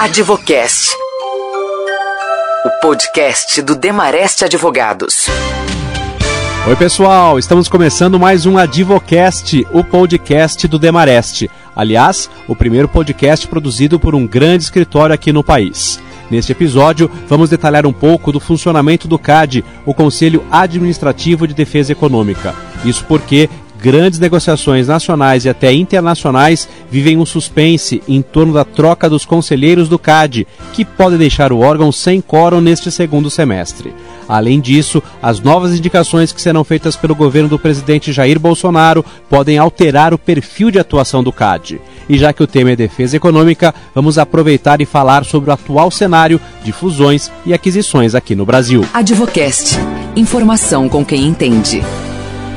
Advocast. O podcast do Demarest Advogados. Oi, pessoal, estamos começando mais um Advocast, o podcast do Demarest. Aliás, o primeiro podcast produzido por um grande escritório aqui no país. Neste episódio, vamos detalhar um pouco do funcionamento do CAD, o Conselho Administrativo de Defesa Econômica. Isso porque grandes negociações nacionais e até internacionais vivem um suspense em torno da troca dos conselheiros do CAD, que pode deixar o órgão sem quórum neste segundo semestre. Além disso, as novas indicações que serão feitas pelo governo do presidente Jair Bolsonaro podem alterar o perfil de atuação do CAD. E já que o tema é defesa econômica, vamos aproveitar e falar sobre o atual cenário de fusões e aquisições aqui no Brasil. Advocast. Informação com quem entende.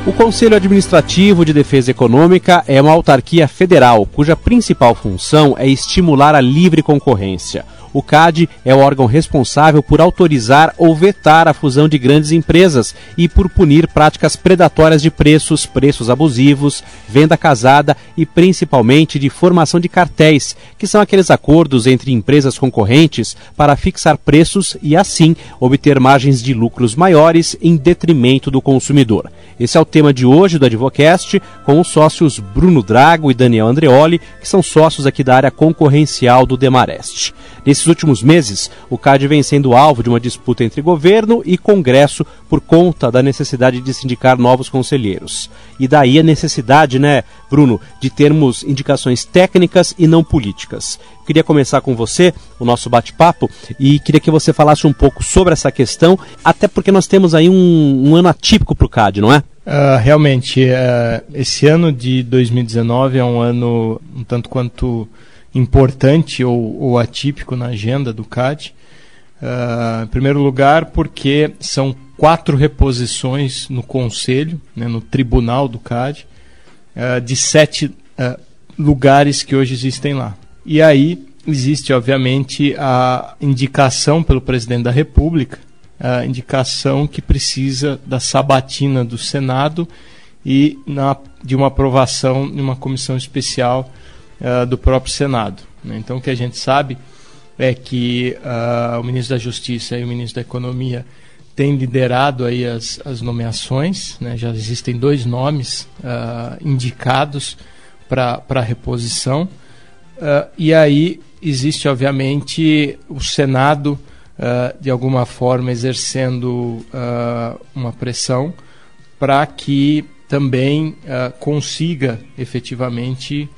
O Conselho Administrativo de Defesa Econômica é uma autarquia federal cuja principal função é estimular a livre concorrência. O CAD é o órgão responsável por autorizar ou vetar a fusão de grandes empresas e por punir práticas predatórias de preços, preços abusivos, venda casada e principalmente de formação de cartéis, que são aqueles acordos entre empresas concorrentes para fixar preços e assim obter margens de lucros maiores em detrimento do consumidor. Esse é o tema de hoje do Advocast, com os sócios Bruno Drago e Daniel Andreoli, que são sócios aqui da área concorrencial do Demarest. Nesses últimos meses, o CAD vem sendo alvo de uma disputa entre governo e Congresso por conta da necessidade de sindicar novos conselheiros. E daí a necessidade, né, Bruno, de termos indicações técnicas e não políticas. Queria começar com você o nosso bate-papo e queria que você falasse um pouco sobre essa questão, até porque nós temos aí um, um ano atípico para o CAD, não é? Uh, realmente, uh, esse ano de 2019 é um ano um tanto quanto importante ou, ou atípico na agenda do CAD. Uh, em primeiro lugar, porque são quatro reposições no Conselho, né, no Tribunal do CAD, uh, de sete uh, lugares que hoje existem lá. E aí existe, obviamente, a indicação pelo presidente da República, a indicação que precisa da sabatina do Senado e na, de uma aprovação em uma comissão especial uh, do próprio Senado. Né? Então, o que a gente sabe é que uh, o ministro da Justiça e o ministro da Economia têm liderado aí as, as nomeações, né? já existem dois nomes uh, indicados para a reposição, e aí existe, obviamente, o Senado, de alguma forma, exercendo uma pressão para que também consiga efetivamente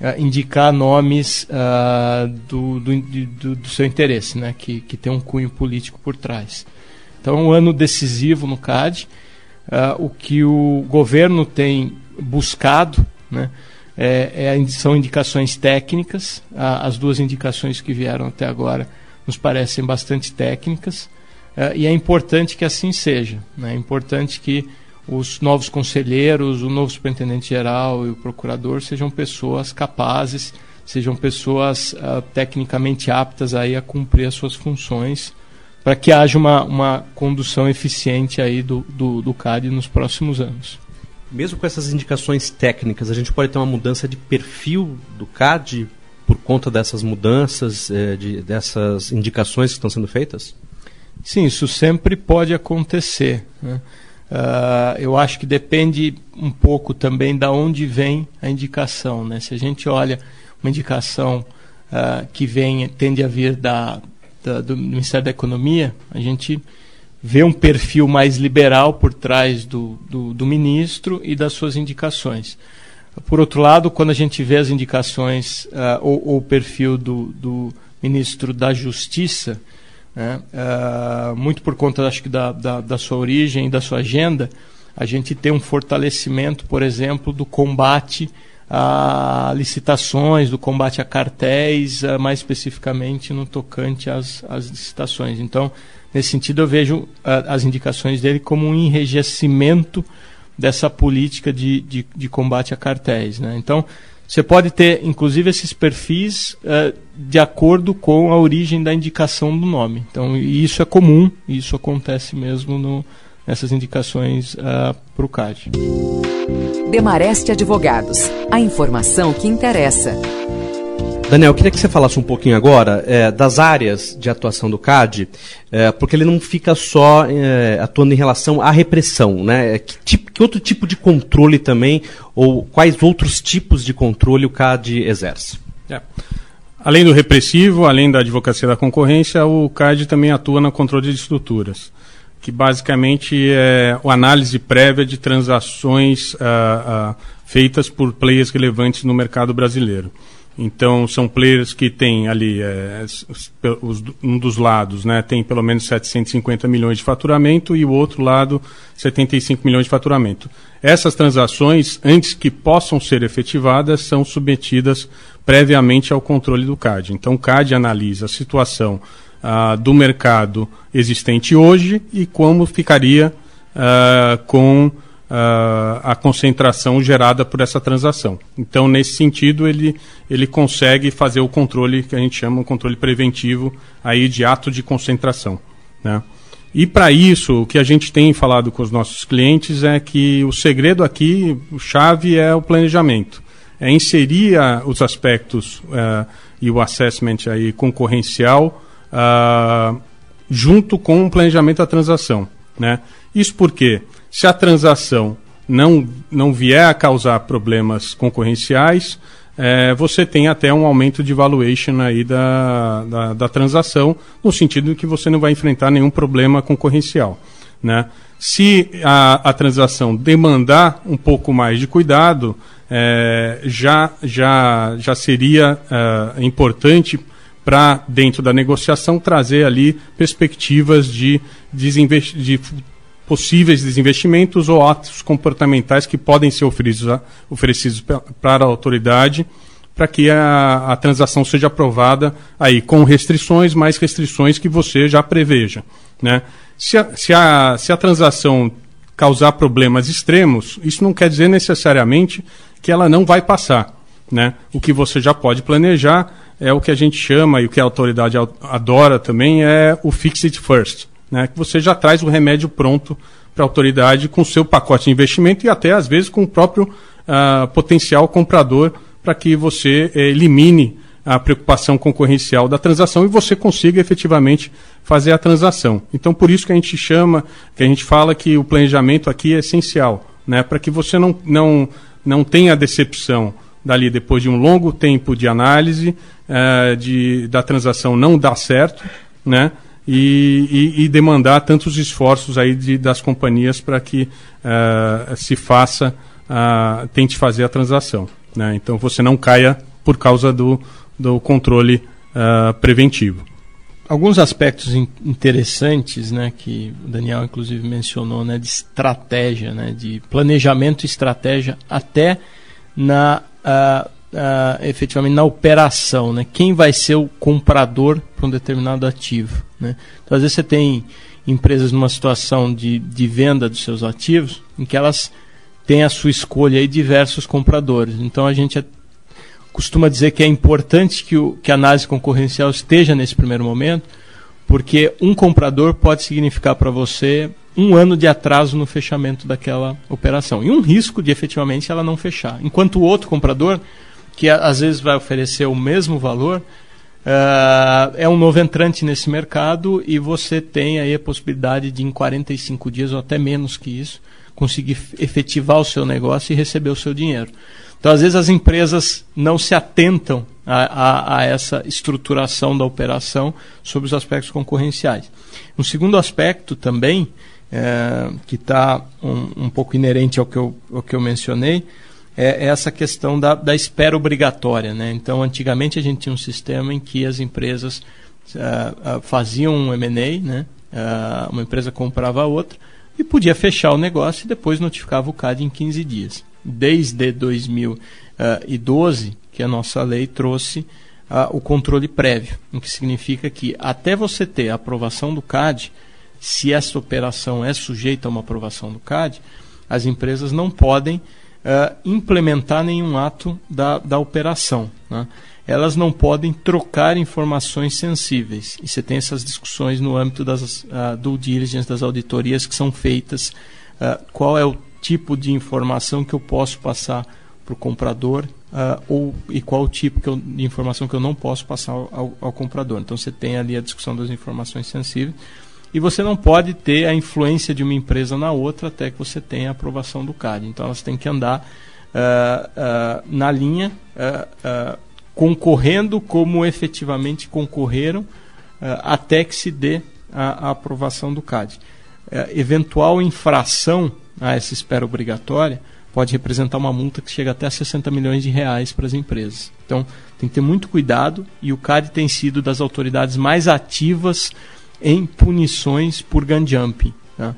uh, indicar nomes uh, do, do, do, do, seu interesse, né? que, que tem um cunho político por trás. Então, é um ano decisivo no CAD. Uh, o que o governo tem buscado né, é, é, são indicações técnicas. as duas indicações que vieram até agora nos parecem bastante técnicas. e é importante que assim seja. Né? É importante que os novos conselheiros, o novo superintendente geral e o procurador sejam pessoas capazes, sejam pessoas uh, tecnicamente aptas aí a cumprir as suas funções, para que haja uma, uma condução eficiente aí do, do, do CAD nos próximos anos. Mesmo com essas indicações técnicas, a gente pode ter uma mudança de perfil do CAD por conta dessas mudanças, eh, de, dessas indicações que estão sendo feitas? Sim, isso sempre pode acontecer. Né? Uh, eu acho que depende um pouco também da onde vem a indicação. Né? Se a gente olha uma indicação uh, que vem, tende a vir da, da, do Ministério da Economia, a gente vê um perfil mais liberal por trás do, do, do ministro e das suas indicações. Por outro lado, quando a gente vê as indicações uh, ou, ou, o perfil do, do ministro da Justiça, né? Uh, muito por conta, acho que, da, da, da sua origem, da sua agenda, a gente tem um fortalecimento, por exemplo, do combate a licitações, do combate a cartéis, uh, mais especificamente no tocante às, às licitações. Então, nesse sentido, eu vejo uh, as indicações dele como um enrijecimento dessa política de, de, de combate a cartéis. Né? Então, você pode ter, inclusive, esses perfis uh, de acordo com a origem da indicação do nome. Então, isso é comum, isso acontece mesmo no, nessas indicações uh, para o CAD. Demareste Advogados, a informação que interessa. Daniel, eu queria que você falasse um pouquinho agora é, das áreas de atuação do CAD, é, porque ele não fica só é, atuando em relação à repressão, né? Que, tipo, que, outro tipo de controle também, ou quais outros tipos de controle o CAD exerce? É. Além do repressivo, além da advocacia da concorrência, o CAD também atua no controle de estruturas, que basicamente é a análise prévia de transações uh, uh, feitas por players relevantes no mercado brasileiro. Então, são players que têm ali, é, os, um dos lados né, tem pelo menos 750 milhões de faturamento e o outro lado 75 milhões de faturamento. Essas transações, antes que possam ser efetivadas, são submetidas previamente ao controle do CAD. Então, o CAD analisa a situação ah, do mercado existente hoje e como ficaria ah, com a concentração gerada por essa transação. Então, nesse sentido, ele, ele consegue fazer o controle que a gente chama um controle preventivo aí de ato de concentração. Né? E para isso, o que a gente tem falado com os nossos clientes é que o segredo aqui, o chave é o planejamento. É inserir uh, os aspectos uh, e o assessment aí concorrencial uh, junto com o planejamento da transação. Né? Isso porque se a transação não, não vier a causar problemas concorrenciais, é, você tem até um aumento de valuation aí da, da, da, transação, no sentido de que você não vai enfrentar nenhum problema concorrencial. Né? Se a, a transação demandar um pouco mais de cuidado, é, já, já, já seria é, importante para, dentro da negociação, trazer ali perspectivas de, de possíveis desinvestimentos ou atos comportamentais que podem ser oferecidos, oferecidos para a autoridade para que a, a, transação seja aprovada aí com restrições, mais restrições que você já preveja. Né? Se, a, se, a, se a transação causar problemas extremos, isso não quer dizer necessariamente que ela não vai passar. Né? O que você já pode planejar é o que a gente chama, e o que a autoridade adora também, é o fix it first né, que você já traz o remédio pronto para a autoridade com seu pacote de investimento e até às vezes com o próprio uh, potencial comprador para que você eh, elimine a preocupação concorrencial da transação e você consiga efetivamente fazer a transação. Então, por isso que a gente chama, que a gente fala que o planejamento aqui é essencial, né, para que você não, não, não tenha decepção dali depois de um longo tempo de análise uh, de, da transação não dar certo, né, e, e, e demandar tantos esforços aí de, das companhias para que uh, se faça, uh, tente fazer a transação. Né? Então você não caia por causa do, do controle uh, preventivo. Alguns aspectos in interessantes, né, que o Daniel inclusive mencionou, né, de estratégia, né, de planejamento e estratégia até na efetivamente na operação, né? Quem vai ser o comprador para um determinado ativo, né? Então, às vezes você tem empresas numa situação de, de venda dos seus ativos em que elas têm a sua escolha e diversos compradores. Então, a gente é, costuma dizer que é importante que, o, que a análise concorrencial esteja nesse primeiro momento, porque um comprador pode significar para você um ano de atraso no fechamento daquela operação e um risco de efetivamente ela não fechar. Enquanto o outro comprador que às vezes vai oferecer o mesmo valor, uh, é um novo entrante nesse mercado e você tem aí a possibilidade de, em 45 dias ou até menos que isso, conseguir efetivar o seu negócio e receber o seu dinheiro. Então, às vezes, as empresas não se atentam a, a, a essa estruturação da operação sobre os aspectos concorrenciais. Um segundo aspecto também, é, que está um, um pouco inerente ao que eu, ao que eu mencionei, é, é essa questão da, da espera obrigatória. Né? Então, antigamente a gente tinha um sistema em que as empresas uh, faziam um M&A, né? Uh, uma empresa comprava a outra e podia fechar o negócio e depois notificava o CAD em 15 dias. Desde 2012 que a nossa lei trouxe o controle prévio, o que significa que até você ter a aprovação do CAD, se essa operação é sujeita a uma aprovação do CAD, as empresas não podem uh, implementar nenhum ato da, da operação. Né? Elas não podem trocar informações sensíveis. E você tem essas discussões no âmbito das uh, due diligence, das auditorias que são feitas. Uh, qual é o tipo de informação que eu posso passar para o comprador uh, ou e qual tipo eu, de informação que eu não posso passar ao, ao, comprador. Então você tem ali a discussão das informações sensíveis e você não pode ter a influência de uma empresa na outra até que você tenha a aprovação do CAD. Então elas têm que andar uh, uh, na linha, concorrendo como efetivamente concorreram até que se dê a, a aprovação do CAD. eventual infração a essa espera obrigatória pode representar uma multa que chega até a 60 milhões de reais para as empresas. Então, tem que ter muito cuidado e o CAD tem sido das autoridades mais ativas em punições por gun jumping. Tá?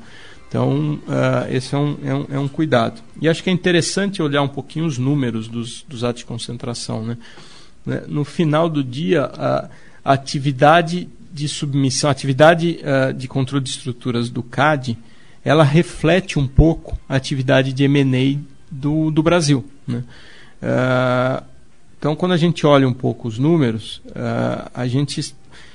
Então, uh, esse é um, é, um, é um, cuidado. E acho que é interessante olhar um pouquinho os números dos, dos atos de concentração. Né? né? No final do dia, a, atividade de submissão, a atividade uh, de controle de estruturas do CAD, ela reflete um pouco a atividade de M&A do, do Brasil. Né? Uh, então, quando a gente olha um pouco os números, a gente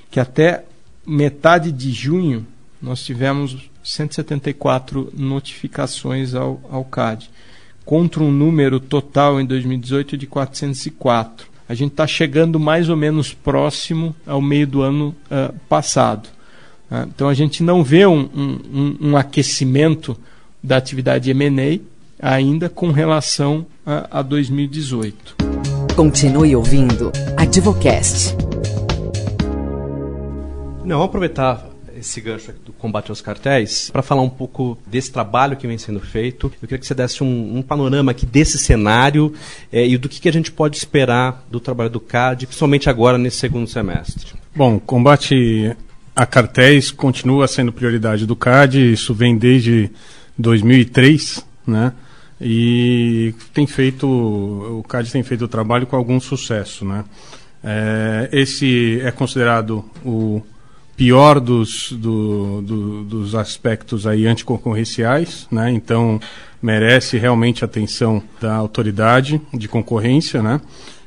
que até metade de junho nós tivemos 174 notificações ao, ao CAD, contra um número total em 2018 de 404. A gente está chegando mais ou menos próximo ao meio do ano uh, passado. Ah, então a gente não vê um, um, um aquecimento da atividade M&A ainda com relação a, a 2018. Continue ouvindo Advocast. Não, vamos aproveitar esse gancho do combate aos cartéis para falar um pouco desse trabalho que vem sendo feito. Eu queria que você desse um, um panorama aqui desse cenário é, e do que, que a gente pode esperar do trabalho do CAD, principalmente agora nesse segundo semestre. Bom, combate a cartéis continua sendo prioridade do CAD, isso vem desde 2003, né? E tem feito, o CAD tem feito o trabalho com algum sucesso, né? É, esse é considerado o pior dos, do, do, dos aspectos aí anticoncorrenciais, né? Então merece realmente atenção da autoridade de concorrência, né?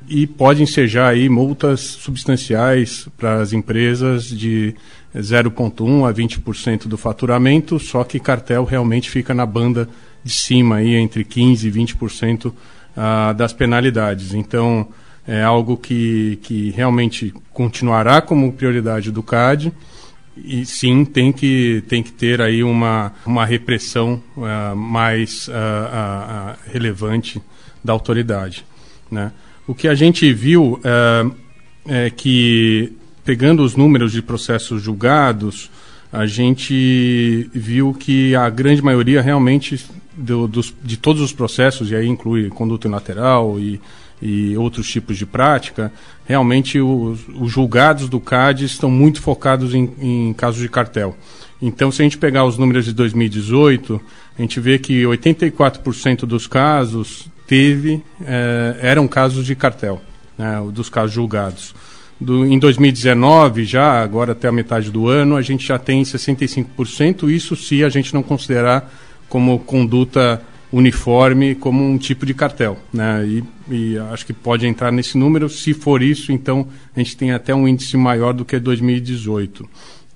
e pode ensejar aí multas substanciais para as empresas de 0,1 a 20% do faturamento, só que cartel realmente fica na banda de cima aí entre 15 e 20% ah, das penalidades. Então é algo que, que realmente continuará como prioridade do CAD e sim tem que, tem que ter aí uma, uma repressão uh, mais uh, uh, relevante da autoridade. Né? O que a gente viu é, é que, pegando os números de processos julgados, a gente viu que a grande maioria realmente do, dos, de todos os processos, e aí inclui conduta lateral e, e outros tipos de prática, realmente os, os julgados do CAD estão muito focados em, em, casos de cartel. Então, se a gente pegar os números de 2018, a gente vê que 84% dos casos teve é, eram casos de cartel, né, dos casos julgados. Do, em 2019, já agora até a metade do ano, a gente já tem 65%, isso se a gente não considerar como conduta uniforme como um tipo de cartel. Né? E, e, acho que pode entrar nesse número. Se for isso, então a gente tem até um índice maior do que 2018.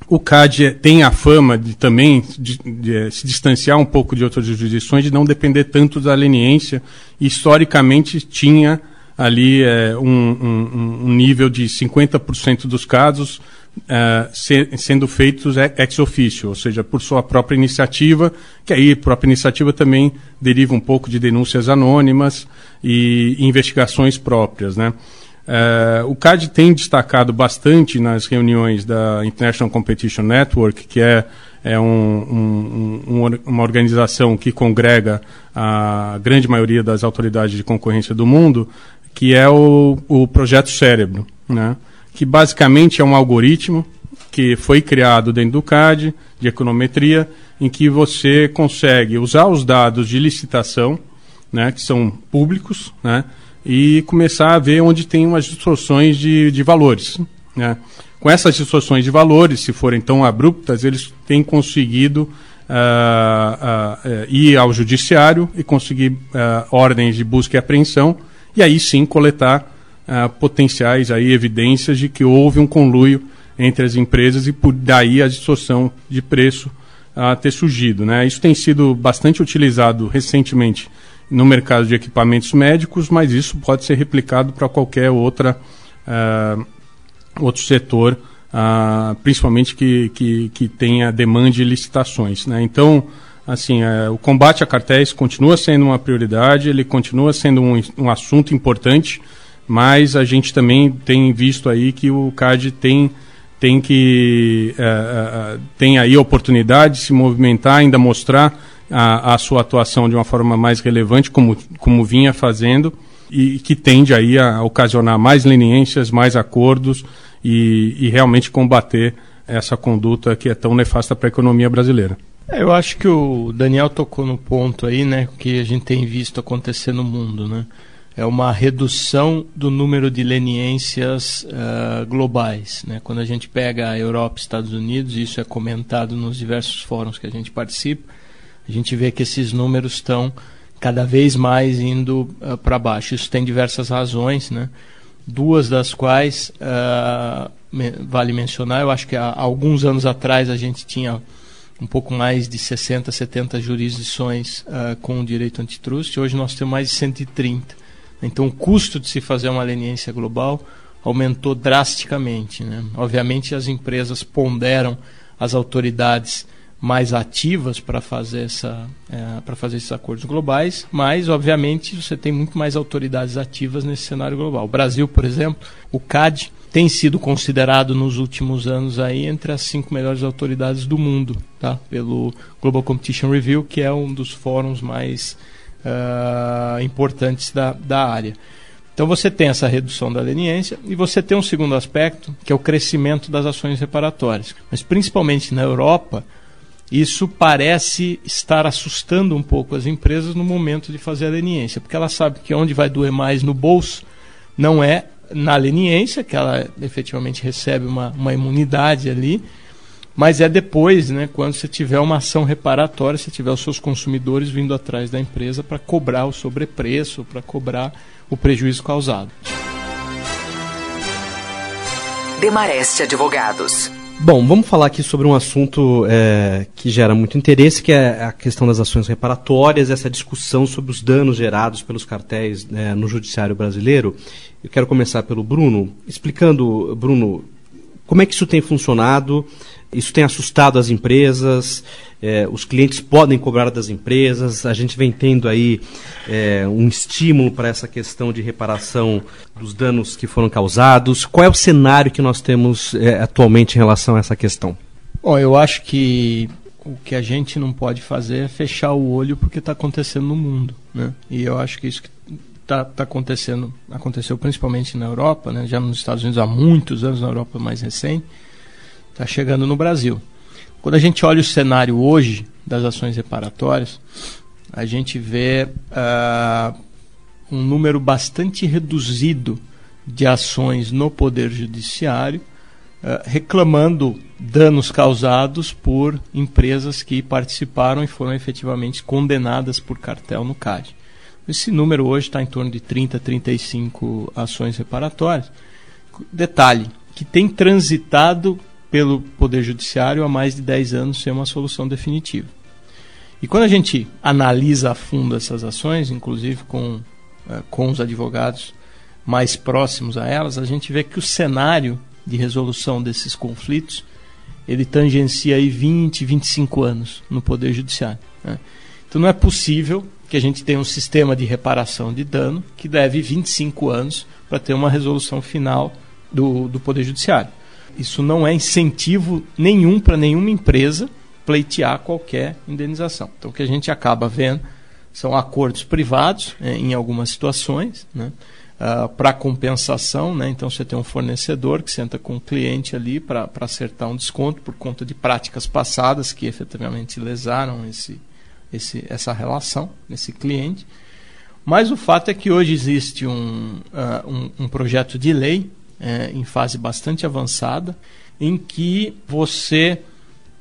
O CAD tem a fama de também de, de, se distanciar um pouco de outras jurisdições, de não depender tanto da leniência. Historicamente tinha ali é, um, um, um, nível de 50% dos casos é, se, sendo feitos ex officio, ou seja, por sua própria iniciativa, que aí própria iniciativa também deriva um pouco de denúncias anônimas e investigações próprias, né? Uh, o CAD tem destacado bastante nas reuniões da International Competition Network, que é, é um, um, um, uma organização que congrega a grande maioria das autoridades de concorrência do mundo, que é o, o projeto Cérebro, né? Que basicamente é um algoritmo que foi criado dentro do CAD, de econometria, em que você consegue usar os dados de licitação, né, que são públicos, né, e começar a ver onde tem umas distorções de, de valores. Né? Com essas distorções de valores, se forem tão abruptas, eles têm conseguido uh, uh, ir ao judiciário e conseguir uh, ordens de busca e apreensão, e aí sim coletar potenciais aí, evidências de que houve um conluio entre as empresas e por daí a distorção de preço ter surgido. Né? Isso tem sido bastante utilizado recentemente no mercado de equipamentos médicos, mas isso pode ser replicado para qualquer outra, uh, outro setor, uh, principalmente que, que, que tenha demanda de licitações. Né? Então, assim, uh, o combate a cartéis continua sendo uma prioridade, ele continua sendo um, um assunto importante, mas a gente também tem visto aí que o CAD tem tem que tem aí a oportunidade de se movimentar, ainda mostrar a, a sua atuação de uma forma mais relevante, como, como vinha fazendo, e que tende aí a ocasionar mais leniências, mais acordos e, e realmente combater essa conduta que é tão nefasta para a economia brasileira. É, eu acho que o Daniel tocou no ponto aí, né, que a gente tem visto acontecer no mundo, né? É uma redução do número de leniências uh, globais. Né? Quando a gente pega a Europa e Estados Unidos, isso é comentado nos diversos fóruns que a gente participa, a gente vê que esses números estão cada vez mais indo uh, para baixo. Isso tem diversas razões, né? duas das quais uh, vale mencionar. Eu acho que há alguns anos atrás a gente tinha um pouco mais de 60, 70 jurisdições com o direito antitrust. Hoje nós temos mais de 130. Então o custo de se fazer uma leniência global aumentou drasticamente. Né? Obviamente as empresas ponderam as autoridades mais ativas para fazer essa é, para fazer esses acordos globais, mas obviamente você tem muito mais autoridades ativas nesse cenário global. O Brasil, por exemplo, o CAD tem sido considerado nos últimos anos aí entre as cinco melhores autoridades do mundo, tá? Pelo Global Competition Review, que é um dos fóruns mais uh, importantes da, da área. Então você tem essa redução da leniência e você tem um segundo aspecto, que é o crescimento das ações reparatórias. Mas principalmente na Europa, isso parece estar assustando um pouco as empresas no momento de fazer a leniência, porque ela sabe que onde vai doer mais no bolso não é na leniência, que ela efetivamente recebe uma, uma imunidade ali, mas é depois, né, quando você tiver uma ação reparatória, você tiver os seus consumidores vindo atrás da empresa para cobrar o sobrepreço, para cobrar o prejuízo causado. Demareste Advogados. Bom, vamos falar aqui sobre um assunto é, que gera muito interesse, que é a questão das ações reparatórias, essa discussão sobre os danos gerados pelos cartéis é, no judiciário brasileiro. Eu quero começar pelo Bruno, explicando, Bruno, como é que isso tem funcionado, isso tem assustado as empresas, é, os clientes podem cobrar das empresas, a gente vem tendo aí é, um estímulo para essa questão de reparação dos danos que foram causados. Qual é o cenário que nós temos é, atualmente em relação a essa questão? Bom, eu acho que o que a gente não pode fazer é fechar o olho porque está acontecendo no mundo. Né? E eu acho que isso que está tá acontecendo, aconteceu principalmente na Europa, né? já nos Estados Unidos há muitos anos, na Europa mais recente está chegando no Brasil. Quando a gente olha o cenário hoje das ações reparatórias, a gente vê uh, um número bastante reduzido de ações no Poder Judiciário uh, reclamando danos causados por empresas que participaram e foram efetivamente condenadas por cartel no CAD. Esse número hoje está em torno de 30, 35 ações reparatórias. Detalhe, que tem transitado pelo Poder Judiciário há mais de 10 anos sem uma solução definitiva. E quando a gente analisa a fundo essas ações, inclusive com, uh, com os advogados mais próximos a elas, a gente vê que o cenário de resolução desses conflitos ele tangencia aí 20, 25 anos no Poder Judiciário. Né? Então não é possível que a gente tenha um sistema de reparação de dano que deve 25 anos para ter uma resolução final do, do Poder Judiciário. Isso não é incentivo nenhum para nenhuma empresa pleitear qualquer indenização. Então, o que a gente acaba vendo são acordos privados, é, em algumas situações, né? Uh, para compensação, né? então você tem um fornecedor que senta com o cliente ali para acertar um desconto por conta de práticas passadas que efetivamente lesaram esse, esse, essa relação, esse cliente. Mas o fato é que hoje existe um, uh, um, um projeto de lei é, em fase bastante avançada, em que você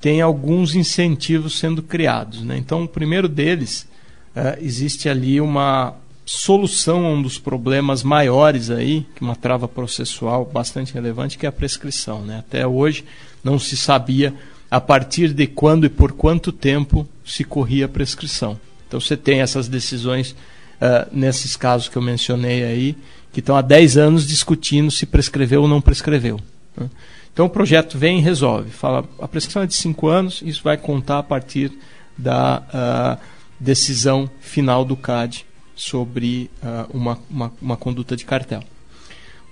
tem alguns incentivos sendo criados. Né? Então, o primeiro deles, é, existe ali uma solução a um dos problemas maiores aí, que uma trava processual bastante relevante, que é a prescrição. Né? Até hoje não se sabia a partir de quando e por quanto tempo se corria a prescrição. Então você tem essas decisões uh, nesses casos que eu mencionei aí, que estão há 10 anos discutindo se prescreveu ou não prescreveu. Né? Então o projeto vem e resolve. Fala, a prescrição é de 5 anos, isso vai contar a partir da uh, decisão final do CAD sobre uh, uma, uma, uma, conduta de cartel.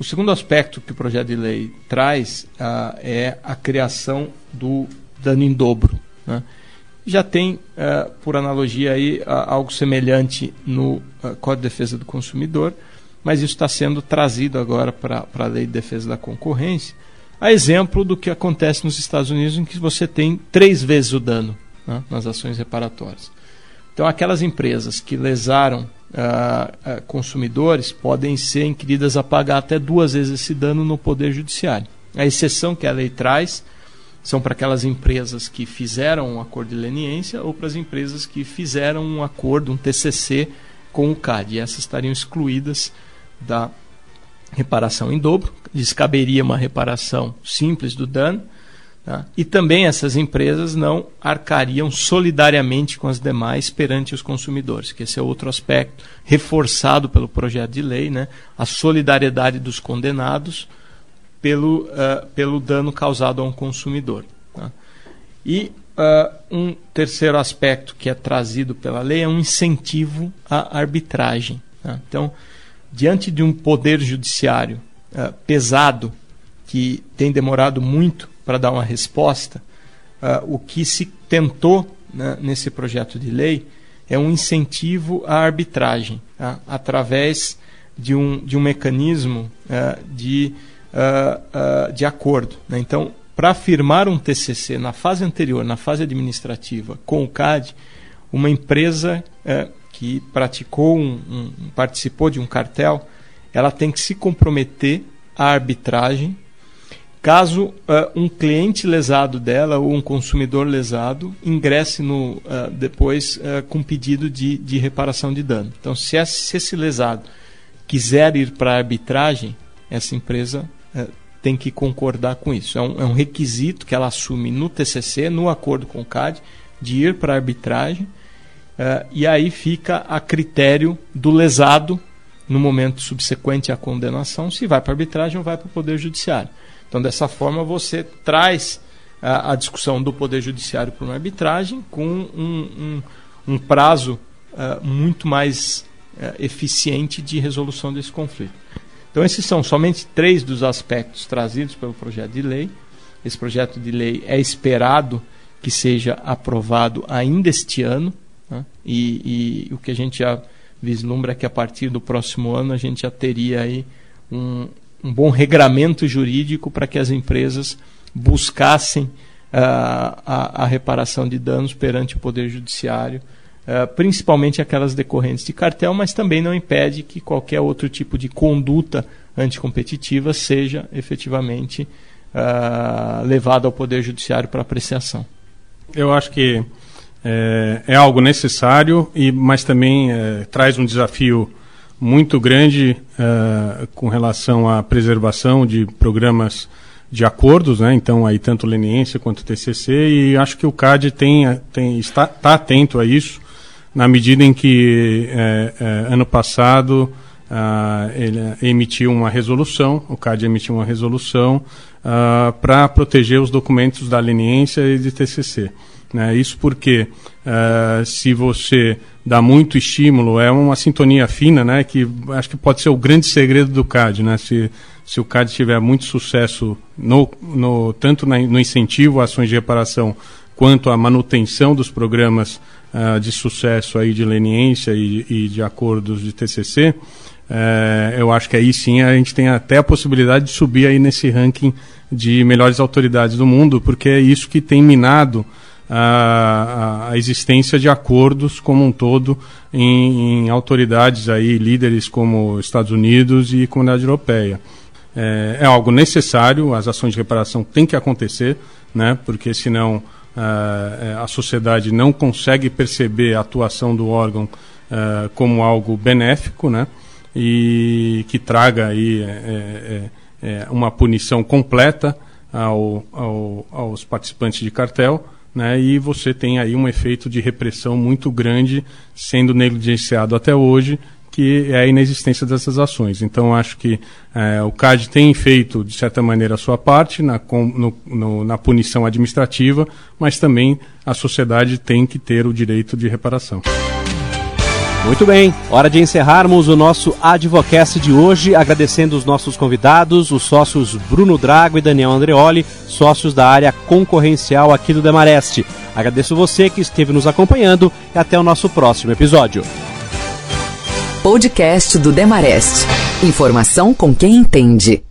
O segundo aspecto que o projeto de lei traz uh, é a criação do dano em dobro. Né? Já tem, por analogia, aí, algo semelhante no Código de Defesa do Consumidor, mas isso está sendo trazido agora para a Lei de Defesa da Concorrência, a exemplo do que acontece nos Estados Unidos, em que você tem três vezes o dano né, nas ações reparatórias. Então, aquelas empresas que lesaram ah, ah, consumidores podem ser inquiridas a pagar até duas vezes esse dano no Poder Judiciário. A exceção que a lei traz são para aquelas empresas que fizeram um acordo de leniência ou para as empresas que fizeram um acordo, um TCC com o CAD. E essas estariam excluídas da reparação em dobro, descaberia uma reparação simples do dano, tá? e também essas empresas não arcariam solidariamente com as demais perante os consumidores, que esse é outro aspecto reforçado pelo projeto de lei, né? a solidariedade dos condenados pelo, uh, pelo dano causado a um consumidor. Tá? E uh, um terceiro aspecto que é trazido pela lei é um incentivo à arbitragem. Tá? Então, diante de um poder judiciário uh, pesado que tem demorado muito para dar uma resposta, uh, o que se tentou né, nesse projeto de lei é um incentivo à arbitragem, tá? através de um, de um mecanismo uh, de, de acordo. Né? Então, para firmar um TCC na fase anterior, na fase administrativa, com o CAD, uma empresa que praticou um, um, participou de um cartel, ela tem que se comprometer à arbitragem caso uh, um cliente lesado dela ou um consumidor lesado ingresse no, uh, depois uh, com pedido de, de reparação de dano. Então, se esse, se esse lesado quiser ir para a arbitragem, essa empresa tem que concordar com isso. É um, é um requisito que ela assume no TCC, no acordo com o CAD, de ir para a arbitragem Uh, e aí fica a critério do lesado, no momento subsequente à condenação, se vai para arbitragem ou vai para o Poder Judiciário. Então, dessa forma, você traz uh, a discussão do Poder Judiciário para uma arbitragem com um, um, um prazo uh, muito mais eficiente de resolução desse conflito. Então, esses são somente três dos aspectos trazidos pelo projeto de lei. Esse projeto de lei é esperado que seja aprovado ainda este ano. Né? E, e, o que a gente já vislumbra é que a partir do próximo ano a gente já teria aí um, um bom regramento jurídico para que as empresas buscassem uh, a, a, reparação de danos perante o Poder Judiciário, uh, principalmente aquelas decorrentes de cartel, mas também não impede que qualquer outro tipo de conduta anticompetitiva seja efetivamente uh, levada ao Poder Judiciário para apreciação. Eu acho que é, é algo necessário, e, mas também é, traz um desafio muito grande é, com relação à preservação de programas de acordos, né? então aí tanto leniência quanto TCC, e acho que o CAD tem, tem, está, está atento a isso, na medida em que é, é, ano passado ah, ele emitiu uma resolução, o CAD emitiu uma resolução ah, para proteger os documentos da leniência e de TCC. Né? Isso porque uh, se você dá muito estímulo, é uma sintonia fina, né? que acho que pode ser o grande segredo do CAD. Né? Se, se o CAD tiver muito sucesso no, no, tanto na, no incentivo a ações de reparação quanto a manutenção dos programas uh, de sucesso aí de leniência e, e de acordos de TCC, eh, eu acho que aí sim a gente tem até a possibilidade de subir aí nesse ranking de melhores autoridades do mundo, porque é isso que tem minado a, a, existência de acordos como um todo em, em, autoridades aí, líderes como Estados Unidos e Comunidade Europeia. É, é, algo necessário, as ações de reparação têm que acontecer, né, porque senão a, a sociedade não consegue perceber a atuação do órgão como algo benéfico, né, e que traga aí é, é, é uma punição completa ao, ao, aos participantes de cartel né, e você tem aí um efeito de repressão muito grande sendo negligenciado até hoje que é a inexistência dessas ações. Então, acho que é, o CAD tem feito, de certa maneira, a sua parte na, no, no, na punição administrativa, mas também a sociedade tem que ter o direito de reparação. Muito bem, hora de encerrarmos o nosso Advocast de hoje, agradecendo os nossos convidados, os sócios Bruno Drago e Daniel Andreoli, sócios da área concorrencial aqui do Demareste. Agradeço você que esteve nos acompanhando e até o nosso próximo episódio. Podcast do Demareste. Informação com quem entende.